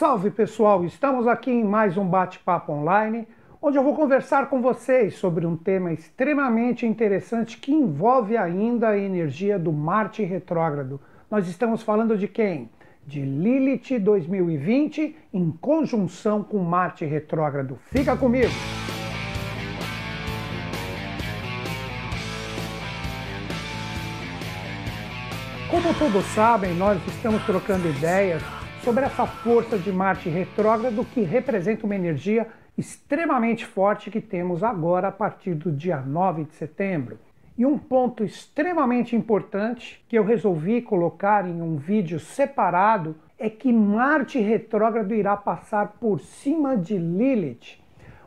Salve pessoal, estamos aqui em mais um bate-papo online, onde eu vou conversar com vocês sobre um tema extremamente interessante que envolve ainda a energia do Marte retrógrado. Nós estamos falando de quem? De Lilith 2020 em conjunção com Marte retrógrado. Fica comigo! Como todos sabem, nós estamos trocando ideias sobre essa força de Marte retrógrado que representa uma energia extremamente forte que temos agora a partir do dia 9 de setembro. E um ponto extremamente importante que eu resolvi colocar em um vídeo separado é que Marte retrógrado irá passar por cima de Lilith.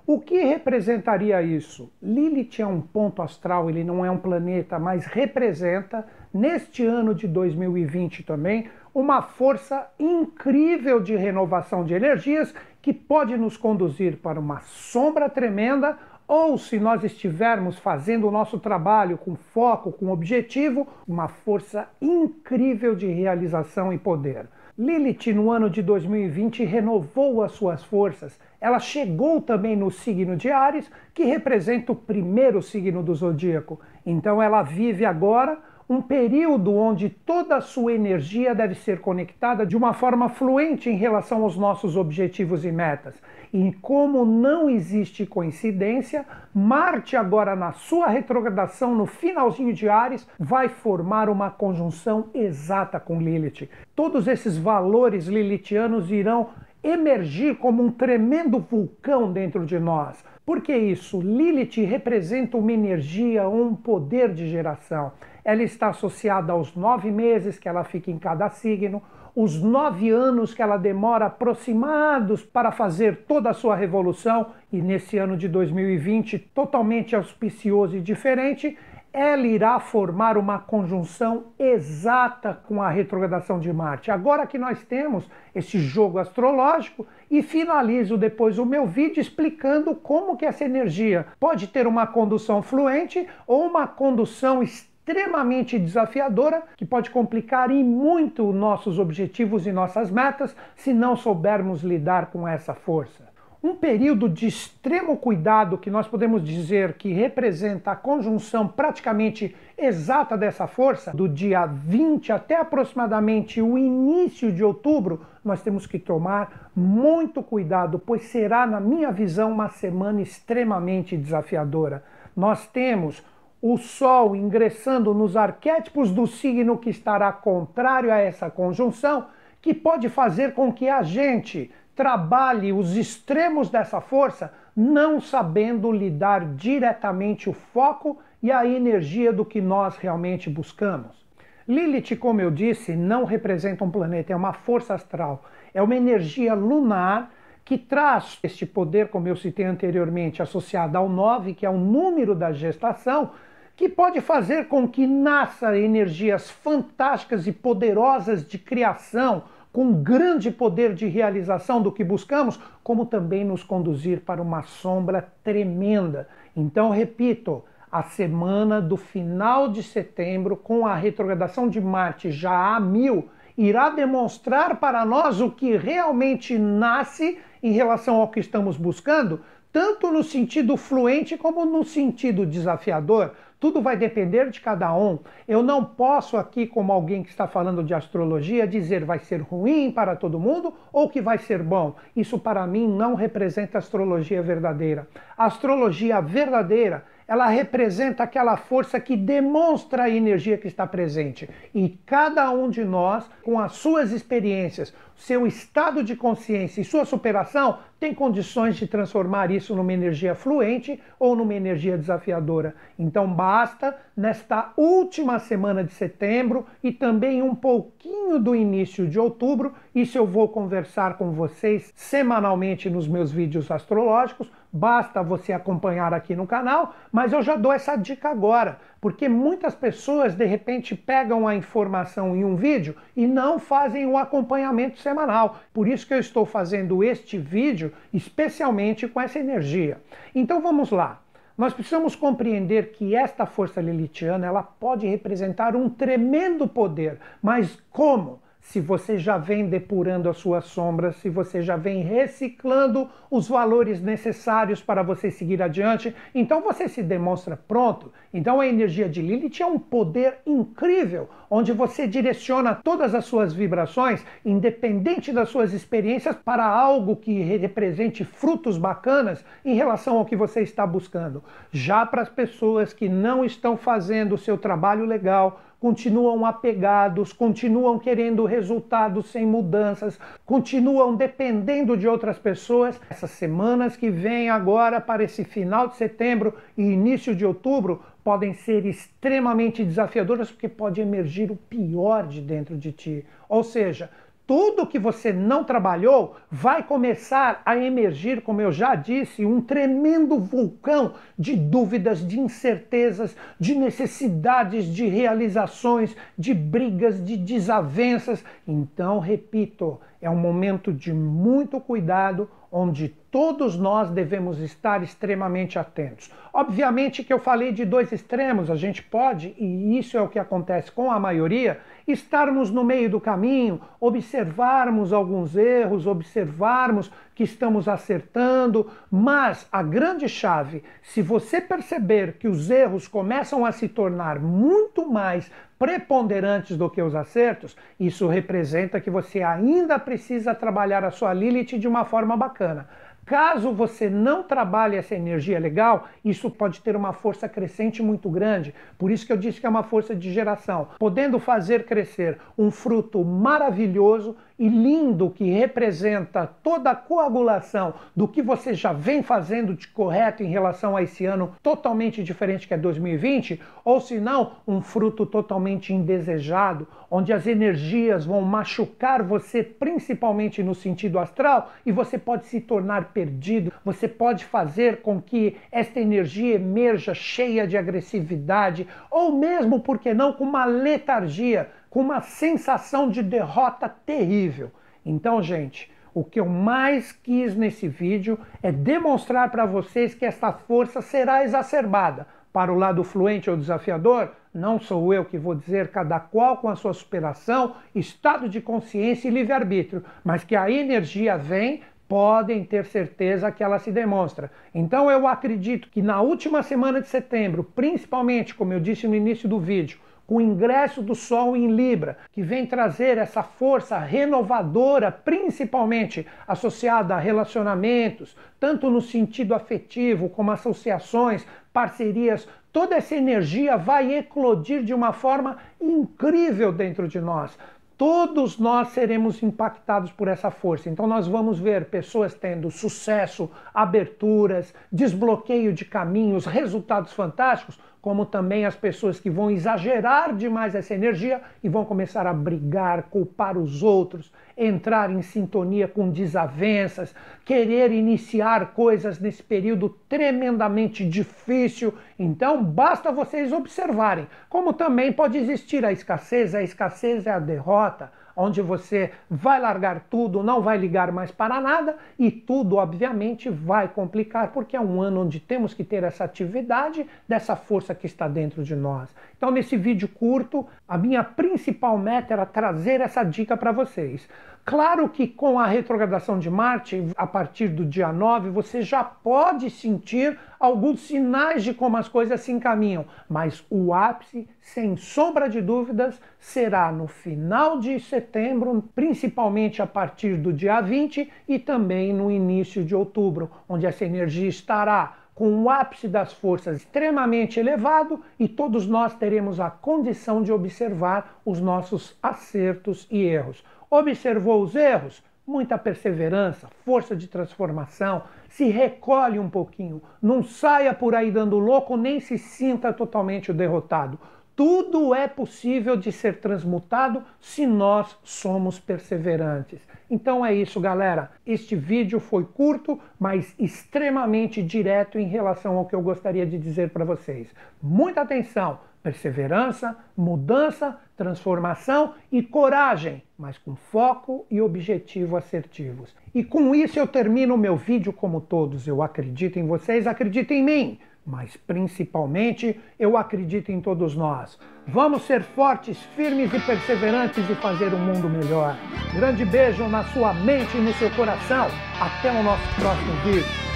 O que representaria isso? Lilith é um ponto astral, ele não é um planeta, mas representa, neste ano de 2020 também, uma força incrível de renovação de energias que pode nos conduzir para uma sombra tremenda ou, se nós estivermos fazendo o nosso trabalho com foco, com objetivo, uma força incrível de realização e poder. Lilith, no ano de 2020, renovou as suas forças. Ela chegou também no signo de Ares, que representa o primeiro signo do zodíaco. Então, ela vive agora um período onde toda a sua energia deve ser conectada de uma forma fluente em relação aos nossos objetivos e metas. E como não existe coincidência, Marte, agora na sua retrogradação no finalzinho de Ares, vai formar uma conjunção exata com Lilith. Todos esses valores lilithianos irão emergir como um tremendo vulcão dentro de nós. Por que isso? Lilith representa uma energia, um poder de geração ela está associada aos nove meses que ela fica em cada signo, os nove anos que ela demora aproximados para fazer toda a sua revolução, e nesse ano de 2020, totalmente auspicioso e diferente, ela irá formar uma conjunção exata com a retrogradação de Marte. Agora que nós temos esse jogo astrológico e finalizo depois o meu vídeo explicando como que essa energia pode ter uma condução fluente ou uma condução extremamente extremamente desafiadora que pode complicar em muito nossos objetivos e nossas metas se não soubermos lidar com essa força. Um período de extremo cuidado que nós podemos dizer que representa a conjunção praticamente exata dessa força, do dia 20 até aproximadamente o início de outubro, nós temos que tomar muito cuidado, pois será, na minha visão, uma semana extremamente desafiadora. Nós temos o Sol ingressando nos arquétipos do signo que estará contrário a essa conjunção, que pode fazer com que a gente trabalhe os extremos dessa força, não sabendo lidar diretamente o foco e a energia do que nós realmente buscamos. Lilith, como eu disse, não representa um planeta, é uma força astral, é uma energia lunar que traz este poder, como eu citei anteriormente, associado ao 9, que é o número da gestação, que pode fazer com que nasça energias fantásticas e poderosas de criação, com grande poder de realização do que buscamos, como também nos conduzir para uma sombra tremenda. Então, repito, a semana do final de setembro, com a retrogradação de Marte já a mil, irá demonstrar para nós o que realmente nasce em relação ao que estamos buscando, tanto no sentido fluente como no sentido desafiador. Tudo vai depender de cada um. Eu não posso aqui, como alguém que está falando de astrologia, dizer vai ser ruim para todo mundo ou que vai ser bom. Isso para mim não representa astrologia verdadeira. A astrologia verdadeira ela representa aquela força que demonstra a energia que está presente. E cada um de nós, com as suas experiências, seu estado de consciência e sua superação, tem condições de transformar isso numa energia fluente ou numa energia desafiadora. Então basta, nesta última semana de setembro e também um pouquinho do início de outubro, isso eu vou conversar com vocês semanalmente nos meus vídeos astrológicos Basta você acompanhar aqui no canal, mas eu já dou essa dica agora, porque muitas pessoas de repente pegam a informação em um vídeo e não fazem o acompanhamento semanal. Por isso que eu estou fazendo este vídeo especialmente com essa energia. Então vamos lá. Nós precisamos compreender que esta força lilithiana ela pode representar um tremendo poder, mas como? Se você já vem depurando as suas sombras, se você já vem reciclando os valores necessários para você seguir adiante, então você se demonstra pronto. Então a energia de Lilith é um poder incrível, onde você direciona todas as suas vibrações, independente das suas experiências, para algo que represente frutos bacanas em relação ao que você está buscando. Já para as pessoas que não estão fazendo o seu trabalho legal, continuam apegados, continuam querendo resultados sem mudanças, continuam dependendo de outras pessoas. Essas semanas que vêm agora para esse final de setembro e início de outubro podem ser extremamente desafiadoras porque pode emergir o pior de dentro de ti. Ou seja, tudo que você não trabalhou vai começar a emergir, como eu já disse, um tremendo vulcão de dúvidas, de incertezas, de necessidades, de realizações, de brigas, de desavenças. Então, repito, é um momento de muito cuidado, onde todos nós devemos estar extremamente atentos. Obviamente que eu falei de dois extremos, a gente pode, e isso é o que acontece com a maioria, estarmos no meio do caminho, observarmos alguns erros, observarmos que estamos acertando, mas a grande chave, se você perceber que os erros começam a se tornar muito mais preponderantes do que os acertos, isso representa que você ainda precisa trabalhar a sua Lilith de uma forma bacana. Caso você não trabalhe essa energia legal, isso pode ter uma força crescente muito grande. Por isso que eu disse que é uma força de geração, podendo fazer crescer um fruto maravilhoso e lindo que representa toda a coagulação do que você já vem fazendo de correto em relação a esse ano totalmente diferente que é 2020, ou se não, um fruto totalmente indesejado, onde as energias vão machucar você principalmente no sentido astral e você pode se tornar perdido, você pode fazer com que esta energia emerja cheia de agressividade ou mesmo, por que não, com uma letargia com uma sensação de derrota terrível. Então, gente, o que eu mais quis nesse vídeo é demonstrar para vocês que essa força será exacerbada. Para o lado fluente ou desafiador, não sou eu que vou dizer cada qual com a sua superação, estado de consciência e livre-arbítrio, mas que a energia vem podem ter certeza que ela se demonstra. Então eu acredito que na última semana de setembro, principalmente, como eu disse no início do vídeo, com o ingresso do Sol em Libra, que vem trazer essa força renovadora, principalmente associada a relacionamentos, tanto no sentido afetivo como associações, parcerias, toda essa energia vai eclodir de uma forma incrível dentro de nós. Todos nós seremos impactados por essa força. Então, nós vamos ver pessoas tendo sucesso, aberturas, desbloqueio de caminhos, resultados fantásticos, como também as pessoas que vão exagerar demais essa energia e vão começar a brigar, culpar os outros, entrar em sintonia com desavenças, querer iniciar coisas nesse período tremendamente difícil. Então, basta vocês observarem como também pode existir a escassez, a escassez é a derrota onde você vai largar tudo, não vai ligar mais para nada e tudo, obviamente, vai complicar, porque é um ano onde temos que ter essa atividade dessa força que está dentro de nós. Então, nesse vídeo curto, a minha principal meta era trazer essa dica para vocês. Claro que com a retrogradação de Marte, a partir do dia 9, você já pode sentir alguns sinais de como as coisas se encaminham, mas o ápice, sem sombra de dúvidas, será no final de setembro, principalmente a partir do dia 20 e também no início de outubro, onde essa energia estará com o ápice das forças extremamente elevado e todos nós teremos a condição de observar os nossos acertos e erros. Observou os erros? Muita perseverança, força de transformação, se recolhe um pouquinho, não saia por aí dando louco, nem se sinta totalmente derrotado. Tudo é possível de ser transmutado se nós somos perseverantes. Então é isso, galera. Este vídeo foi curto, mas extremamente direto em relação ao que eu gostaria de dizer para vocês. Muita atenção! Perseverança, mudança, transformação e coragem, mas com foco e objetivo assertivos. E com isso eu termino o meu vídeo como todos. Eu acredito em vocês, acredito em mim. mas principalmente eu acredito em todos nós. Vamos ser fortes, firmes e perseverantes e fazer um mundo melhor. Grande beijo na sua mente e no seu coração. Até o nosso próximo vídeo.